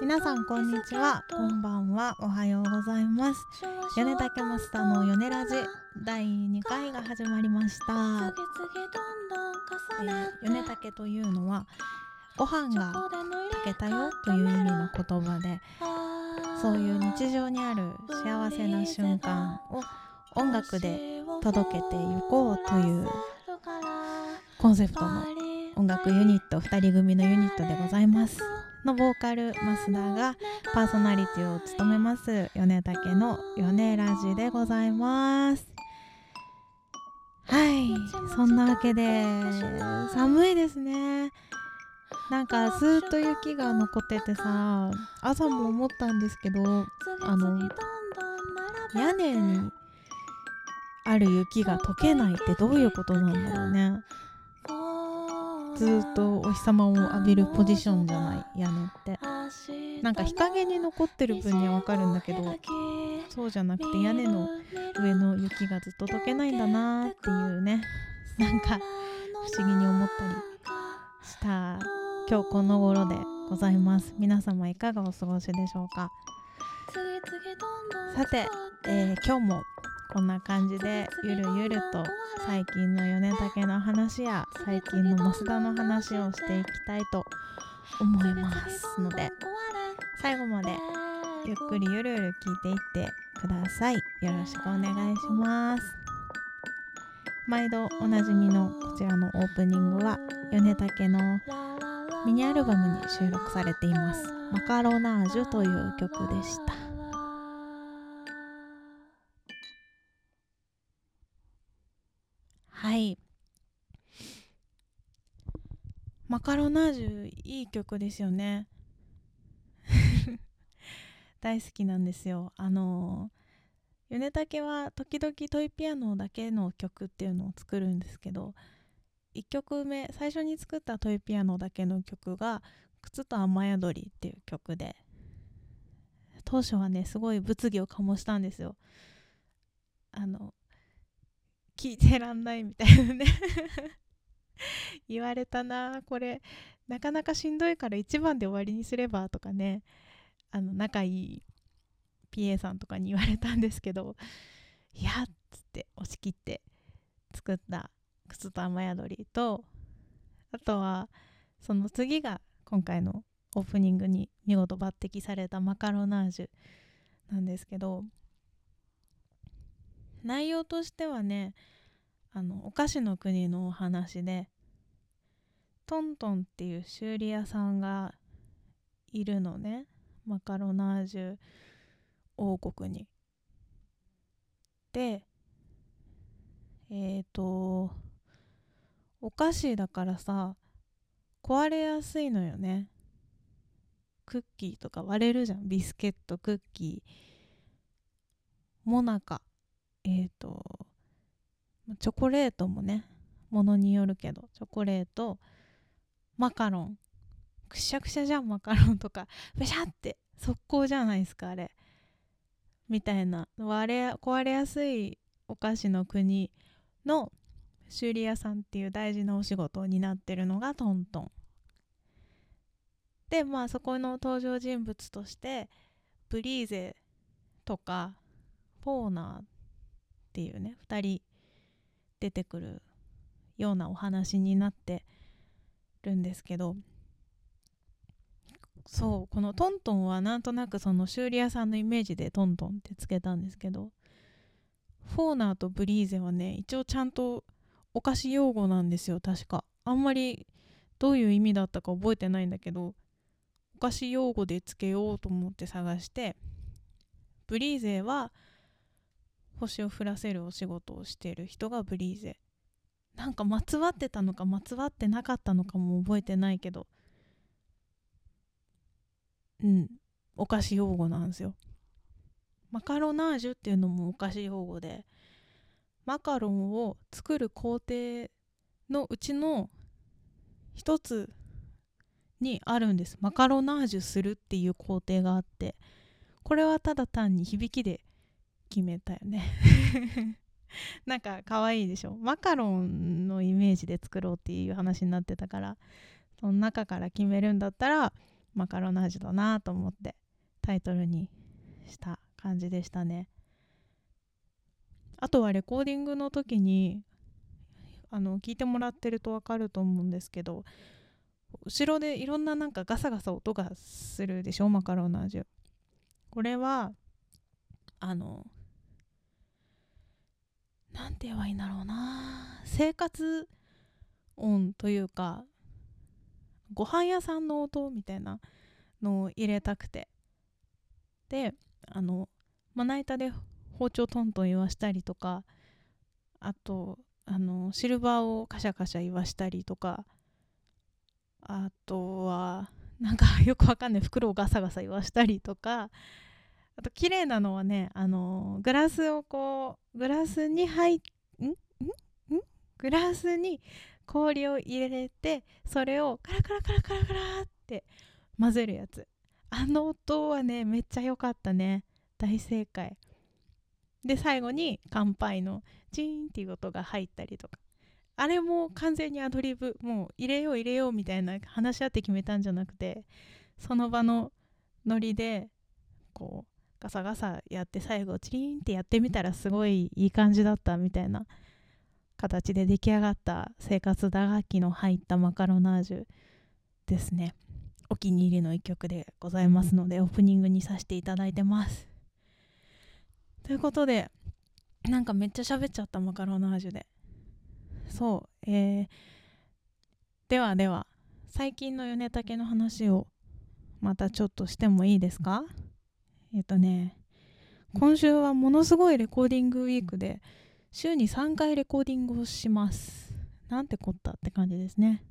皆さんこんにちは。こんばんは。おはようございます。米竹マスターの米ラジ第2回が始まりました、えー、米竹というのはご飯が炊けたよという意味の言葉でそういう日常にある幸せな瞬間を音楽で届けていこうというコンセプトの音楽ユニット2人組のユニットでございますのボーカル増田がパーソナリティを務めます米竹の米ラジでございます。はいそんなわけで寒いですね。なんかずっと雪が残っててさ朝も思ったんですけどあの屋根にある雪が溶けないってどういうことなんだろうね。ずっとお日様を浴びるポジションじゃない屋根って。なんか日陰に残ってる分にはわかるんだけどそうじゃなくて屋根の上の雪がずっと溶けないんだなっていうね。なんか不思議に思ったりした今日この頃でございます。皆様いかがお過ごしでしょうか？さて、えー、今日もこんな感じでゆるゆると最近の米竹の話や最近の増田の話をしていきたいと思いますので最後までゆっくりゆるゆる聞いていってください。よろしくお願いします。毎度おなじみのこちらのオープニングは米竹のミニアルバムに収録されています。マカロナージュという曲でした。はい。マカロナージュいい曲ですよね。大好きなんですよ。あの米竹は時々トイピアノだけの曲っていうのを作るんですけど1曲目最初に作ったトイピアノだけの曲が「靴と雨宿り」っていう曲で当初はねすごい物議を醸したんですよ。あの聞いてらんないみたいなね。言われたな。これなかなかしんどいから1番で終わりにすればとかね。あの仲いい PA さんとかに言われたんですけどいやっつって押し切って作った靴と雨宿りとあとはその次が今回のオープニングに見事抜擢されたマカロナージュなんですけど内容としてはねあのお菓子の国のお話でトントンっていう修理屋さんがいるのね。マカロナージュ王国に。でえっ、ー、とお菓子だからさ壊れやすいのよね。クッキーとか割れるじゃん。ビスケットクッキー。モナカ。えっ、ー、とチョコレートもねものによるけどチョコレートマカロンくしゃくしゃじゃんマカロンとか べしゃって速攻じゃないですかあれ。みたいな。割れ壊れやすいお菓子の国の修理屋さんっていう大事なお仕事を担ってるのがトントン。でまあそこの登場人物としてブリーゼとかポーナーっていうね2人出てくるようなお話になってるんですけどそうこのトントンはなんとなくその修理屋さんのイメージでトントンってつけたんですけどフォーナーとブリーゼはね一応ちゃんとお菓子用語なんですよ確か。あんまりどういう意味だったか覚えてないんだけどお菓子用語でつけようと思って探してブリーゼは星を降らせるお仕事をしている人がブリーゼ。なんかまつわってたのかまつわってなかったのかも覚えてないけど。うん。お菓子用語なんですよ。マカロナージュっていうのもお菓子用語で。マカロンを作る工程のうちの一つにあるんです。マカロナージュするっていう工程があって。これはただ単に響きで決めたよね。なんか可愛いでしょ？マカロンのイメージで作ろうっていう話になってたからその中から決めるんだったらマカロナージュだなと思ってタイトルにした感じでしたね。あとはレコーディングの時にあの聞いてもらってると分かると思うんですけど後ろでいろんななんかガサガサ音がするでしょ？マカロナージュ。これはあのなんて言えばいいんだろうな。生活音というかご飯屋さんの音みたいなのを入れたくて。であのまな板で包丁トントン言わしたりとかあとあのシルバーをカシャカシャ言わしたりとかあとはなんかよくわかんない袋をガサガサ言わしたりとかあと綺麗なのはねあのグラスをこうグラスに入っん？ん？ん？グラスに氷を入れてそれをカラカラカラカラカラって混ぜるやつ。あの音はねめっちゃ良かったね。大正解。で最後に乾杯のチーンっていう音が入ったりとか。あれも完全にアドリブ。もう入れよう入れようみたいな話し合って決めたんじゃなくてその場のノリでこうガサガサやって最後チリーンってやってみたらすごいいい感じだったみたいな形で出来上がった生活打楽器の入ったマカロナージュですね。お気に入りの一曲でございますのでオープニングにさせていただいてます。ということでなんかめっちゃ喋っちゃったマカロナージュで。そう、えー、ではでは、最近の米竹の話をまたちょっとしてもいいですか？えっ、とね、今週はものすごいレコーディングウィークで、週に3回レコーディングをします。なんてこったって感じですね。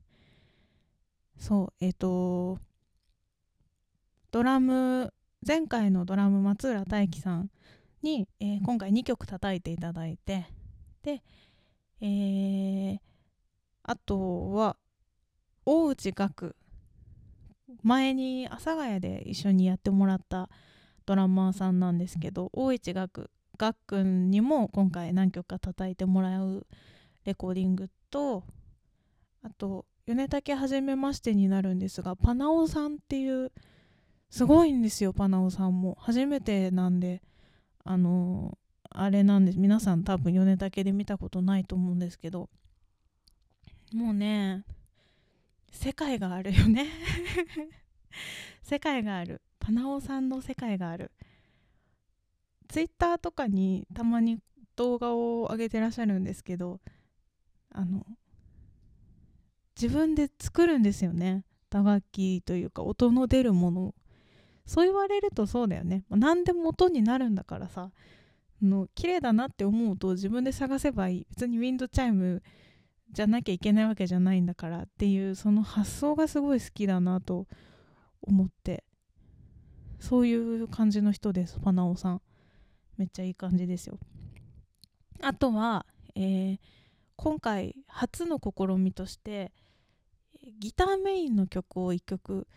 そう、えっ、ー、と、ドラム、前回のドラム松浦大樹さんに、えー、今回2曲叩いていただいて、で、えー、あとは大内岳前に阿佐ヶ谷で一緒にやってもらったドラマーさんなんですけど大内岳がっくんにも今回何曲か叩いてもらうレコーディングとあと米竹はじめましてになるんですがパナオさんっていうすごいんですよパナオさんも。初めてなんであのあれなんです。皆さん多分米竹で見たことないと思うんですけど。もうね世界があるよね。世界があるパナオさんの世界がある。ツイッターとかにたまに動画を上げてらっしゃるんですけどあの自分で作るんですよね。打楽器というか音の出るものそう言われるとそうだよね。何でも音になるんだからさ。の綺麗だなって思うと自分で探せばいい。別にウィンドチャイムじゃなきゃいけないわけじゃないんだからっていうその発想がすごい好きだなと思って。そういう感じの人ですパナオさん。めっちゃいい感じですよ。あとは、えー、今回初の試みとしてギターメインの曲を1曲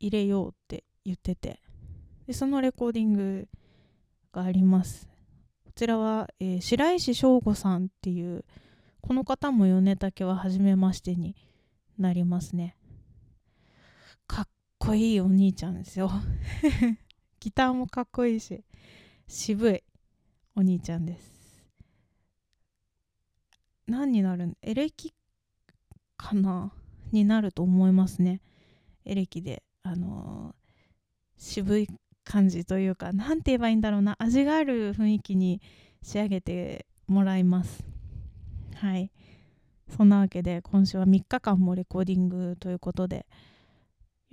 入れようって言っててでそのレコーディングがあります。こちらは、えー、白石翔吾さんっていうこの方も米竹は初めましてになりますね。こいいお兄ちゃんですよ。ギターもかっこいいし渋いお兄ちゃんです。何になるん？エレキかな？になると思いますね。エレキであのー、渋い感じというか何て言えばいいんだろうな。味がある雰囲気に仕上げてもらいます。はい。そんなわけで今週は3日間もレコーディングということで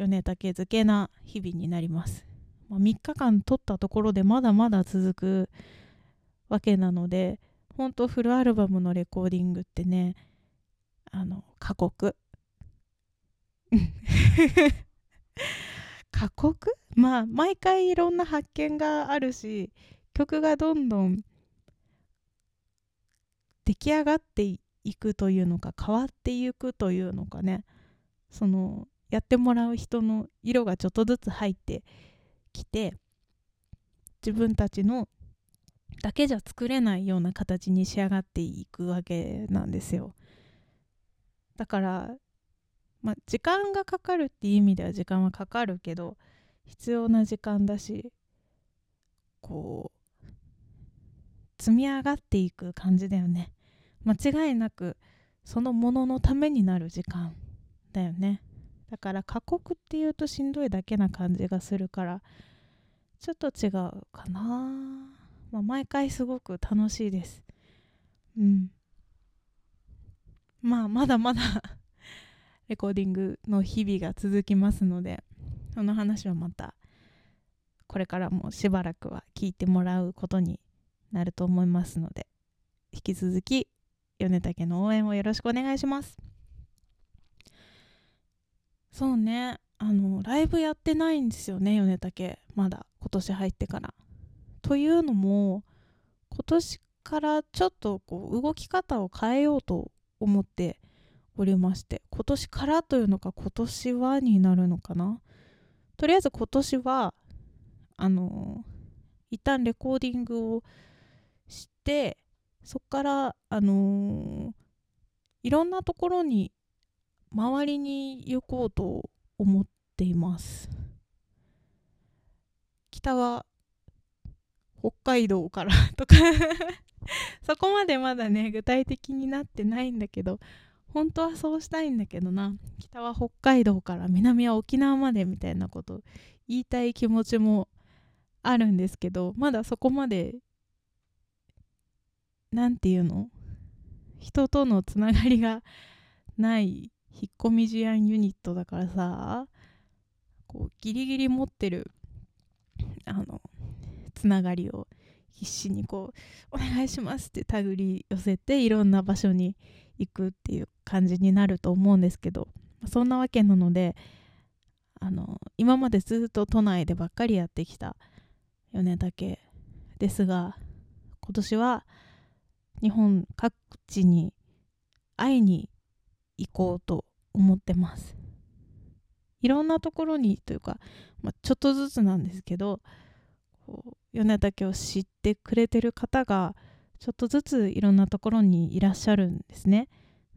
米竹漬けな日々になります、まあ、3日間撮ったところでまだまだ続くわけなので本当フルアルバムのレコーディングってねあの過酷。過酷？まあ毎回いろんな発見があるし曲がどんどん出来上がっていくというのか変わっていくというのかね。そのやってもらう人の色がちょっとずつ入ってきて自分たちのだけじゃ作れないような形に仕上がっていくわけなんですよ。だからま時間がかかるっていう意味では時間はかかるけど必要な時間だしこう積み上がっていく感じだよね。間違いなくそのもののためになる時間だよね。だから過酷っていうとしんどいだけな感じがするからちょっと違うかな、まあ、毎回すごく楽しいです。うん。まあまだまだ レコーディングの日々が続きますのでその話はまたこれからもしばらくは聞いてもらうことになると思いますので引き続き米竹の応援をよろしくお願いします。そうね。あのライブやってないんですよね米竹。まだ今年入ってから。というのも今年からちょっとこう動き方を変えようと思っておりまして今年からというのか今年はになるのかな。とりあえず今年はあの一旦レコーディングをしてそこからあのいろんなところに周りに行こうと思っています。北は北海道から とか そこまでまだね具体的になってないんだけど本当はそうしたいんだけどな。北は北海道から南は沖縄までみたいなこと言いたい気持ちもあるんですけどまだそこまで何て言うの？人とのつながりがない引っ込み思案ユニットだからさこうギリギリ持ってるあのつながりを必死にこう「お願いします」って手繰り寄せていろんな場所に行くっていう感じになると思うんですけどそんなわけなのであの今までずっと都内でばっかりやってきた米竹ですが今年は日本各地に会いに行こうと思ってます。いろんなところにというか、まあ、ちょっとずつなんですけど米竹を知ってくれてる方がちょっとずついろんなところにいらっしゃるんですね。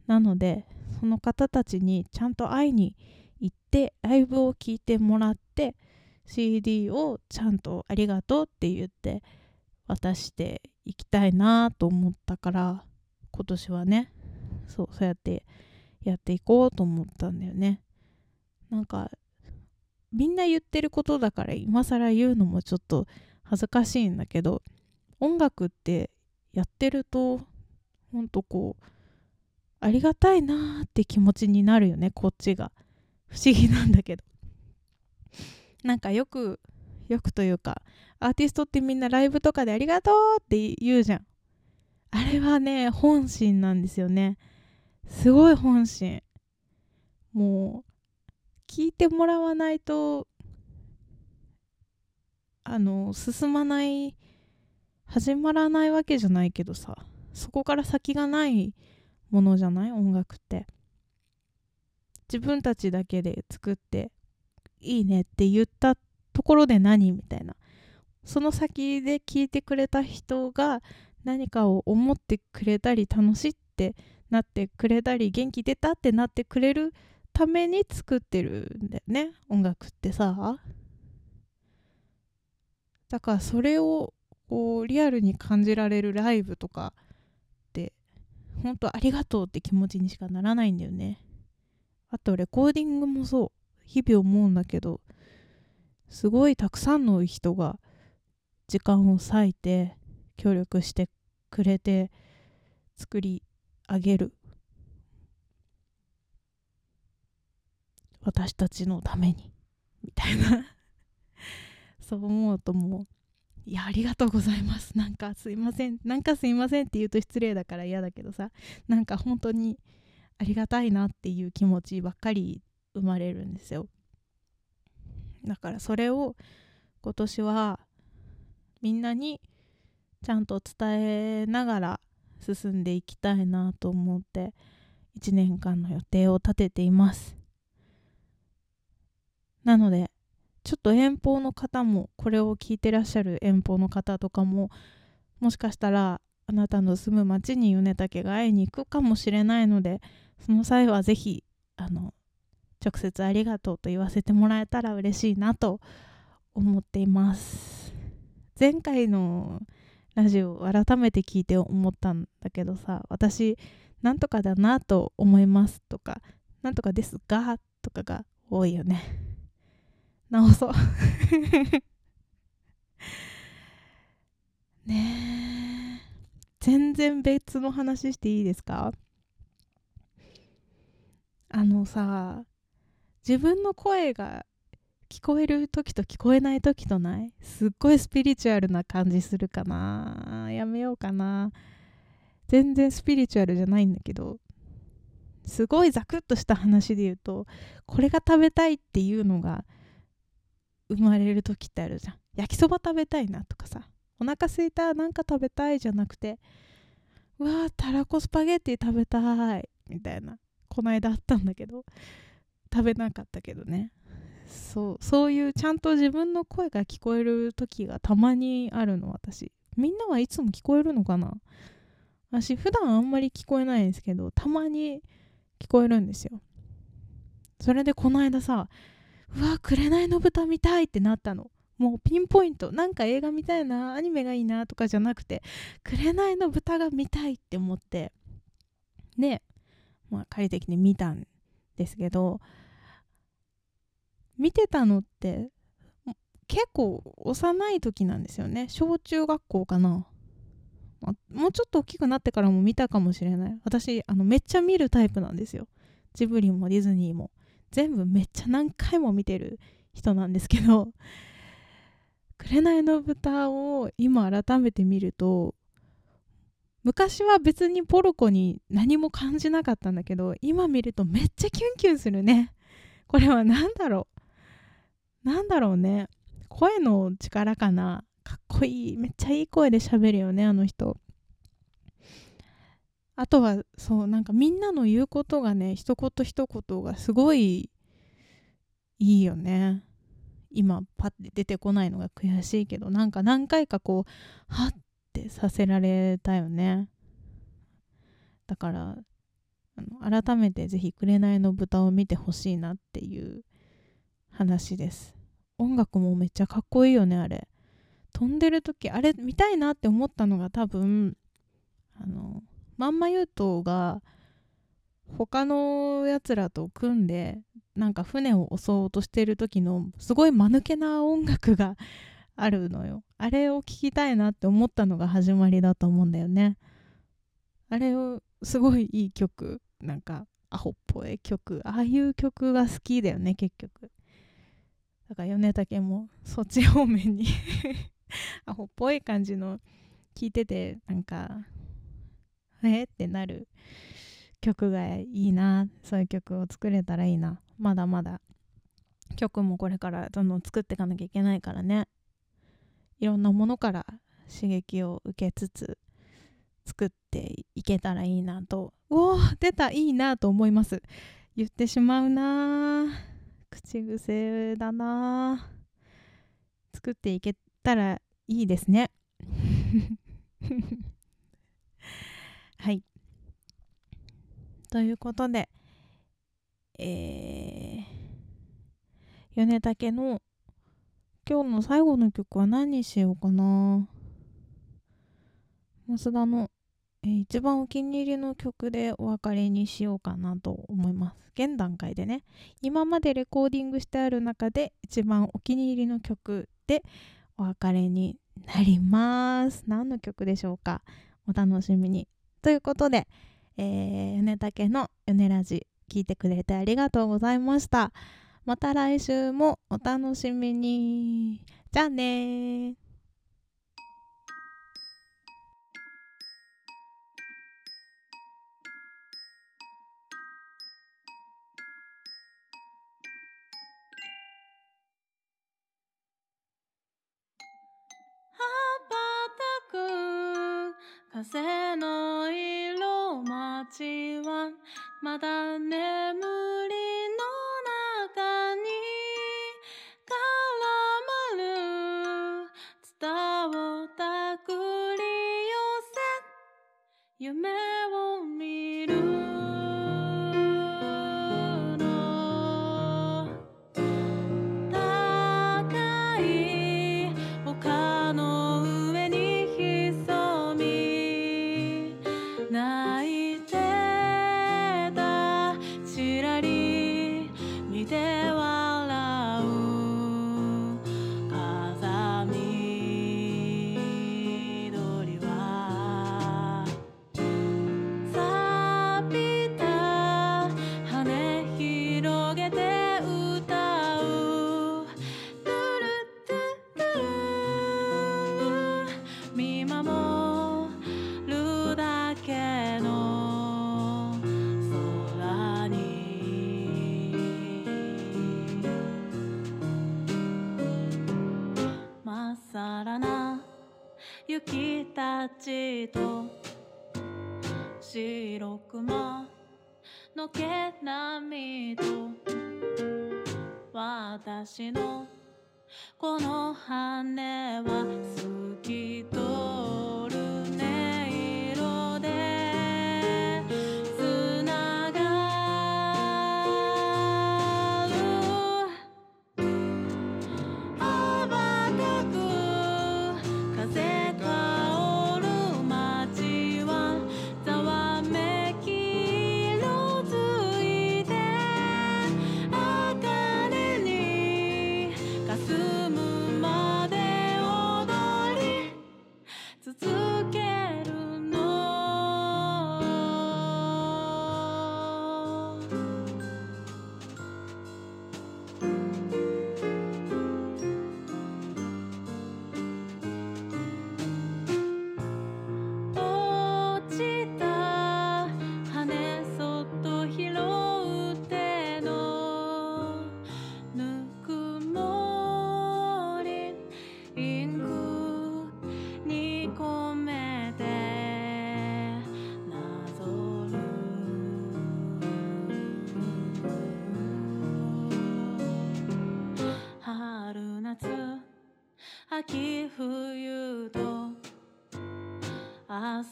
なのでその方たちにちゃんと会いに行ってライブを聴いてもらって CD をちゃんとありがとうって言って渡していきたいなと思ったから今年はね。そうそうやってやっていこうと思ったんだよね。なんかみんな言ってることだから今更言うのもちょっと恥ずかしいんだけど音楽ってやってるとほんとこうありがたいなーって気持ちになるよねこっちが。不思議なんだけど。なんかよくよくというかアーティストってみんなライブとかでありがとうって言うじゃん。あれはね本心なんですよね。すごい本心。もう聞いてもらわないとあの進まない始まらないわけじゃないけどさそこから先がないものじゃない？音楽って。自分たちだけで作っていいねって言ったところで何？みたいな。その先で聞いてくれた人が何かを思ってくれたり楽しいってなってくれたり元気出たってなってくれるために作ってるんだよね音楽ってさ。だからそれをこうリアルに感じられるライブとかって本当ありがとうって気持ちにしかならないんだよね。あとレコーディングもそう日々思うんだけどすごいたくさんの人が時間を割いて協力してくれて作り上げる。私たちのために。みたいな。そう思うともういやありがとうございます。なんかすいません。なんかすいませんって言うと失礼だから嫌だけどさ。なんか本当にありがたいなっていう気持ちばっかり生まれるんですよ。だからそれを今年はみんなにちゃんと伝えながら進んでいきたいなと思って1年間の予定を立てています。なのでちょっと遠方の方もこれを聞いてらっしゃる遠方の方とかももしかしたらあなたの住む町に米竹が会いに行くかもしれないのでその際は是非あの直接ありがとうと言わせてもらえたら嬉しいなと思っています。前回のラジオ改めて聞いて思ったんだけどさ私なんとかだなと思いますとかなんとかですがとかが多いよね。直そう。ねえ。全然別の話していいですか？あのさ自分の声が聞こえる時と聞こえない時とない？すっごいスピリチュアルな感じするかな？やめようかな。全然スピリチュアルじゃないんだけど。すごいザクッとした話で言うとこれが食べたいっていうのが生まれる時ってあるじゃん。焼きそば食べたいなとかさ。お腹すいたなんか食べたいじゃなくてうわーたらこスパゲッティ食べたいみたいなこの間あったんだけど。食べなかったけどね。そうそういうちゃんと自分の声が聞こえる時がたまにあるの私。みんなはいつも聞こえるのかな？私普段あんまり聞こえないんですけどたまに聞こえるんですよ。それでこの間さうわ紅の豚見たいってなったの。もうピンポイント。なんか映画見たいなアニメがいいなとかじゃなくて紅の豚が見たいって思ってで、まあ、借りてきて見たんですけど見てたのって結構幼い時なんですよね。小中学校かな。もうちょっと大きくなってからも見たかもしれない。私あのめっちゃ見るタイプなんですよ。ジブリもディズニーも。全部めっちゃ何回も見てる人なんですけど「紅の豚」を今改めて見ると昔は別にポルコに何も感じなかったんだけど今見るとめっちゃキュンキュンするね。これは何だろう。なんだろうね。声の力かな。かっこいい。めっちゃいい声で喋るよねあの人。あとはそうなんかみんなの言うことがね一言一言がすごいいいよね。今パッて出てこないのが悔しいけどなんか何回かこうはってさせられたよね。だからあの改めてぜひ「紅の豚」を見てほしいなっていう話です。音楽もめっちゃかっこいいよねあれ。飛んでる時あれ見たいなって思ったのが多分あのまんまゆうとが他のやつらと組んでなんか船を襲おうとしてる時のすごい間抜けな音楽があるのよ。あれを聴きたいなって思ったのが始まりだと思うんだよね。あれをすごいいい曲。なんかアホっぽい曲。ああいう曲が好きだよね結局。だから米竹もそっち方面に アホっぽい感じの聞いててなんかえってなる曲がいいなそういう曲を作れたらいいな。まだまだ。曲もこれからどんどん作っていかなきゃいけないからね。いろんなものから刺激を受けつつ作っていけたらいいなと。おお出たいいなと思います。言ってしまうな口癖だな。作っていけたらいいですね。はい。ということでえー、米竹の今日の最後の曲は何にしようかな。増田の、えー、一番お気に入りの曲でお別れにしようかなと思います。現段階でね。今までレコーディングしてある中で一番お気に入りの曲でお別れになります。何の曲でしょうか？お楽しみに。ということでえー、米竹の米ラジ聞いてくれてありがとうございました。また来週もお楽しみに。じゃあね風の色街はまだの毛並みと私のこの羽は好きと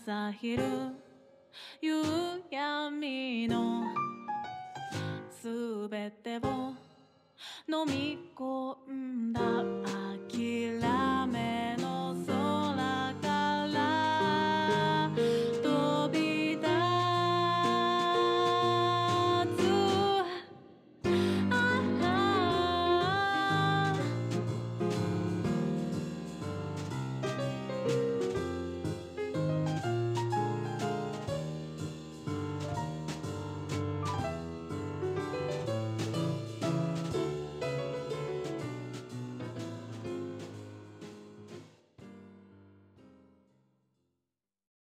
pasajero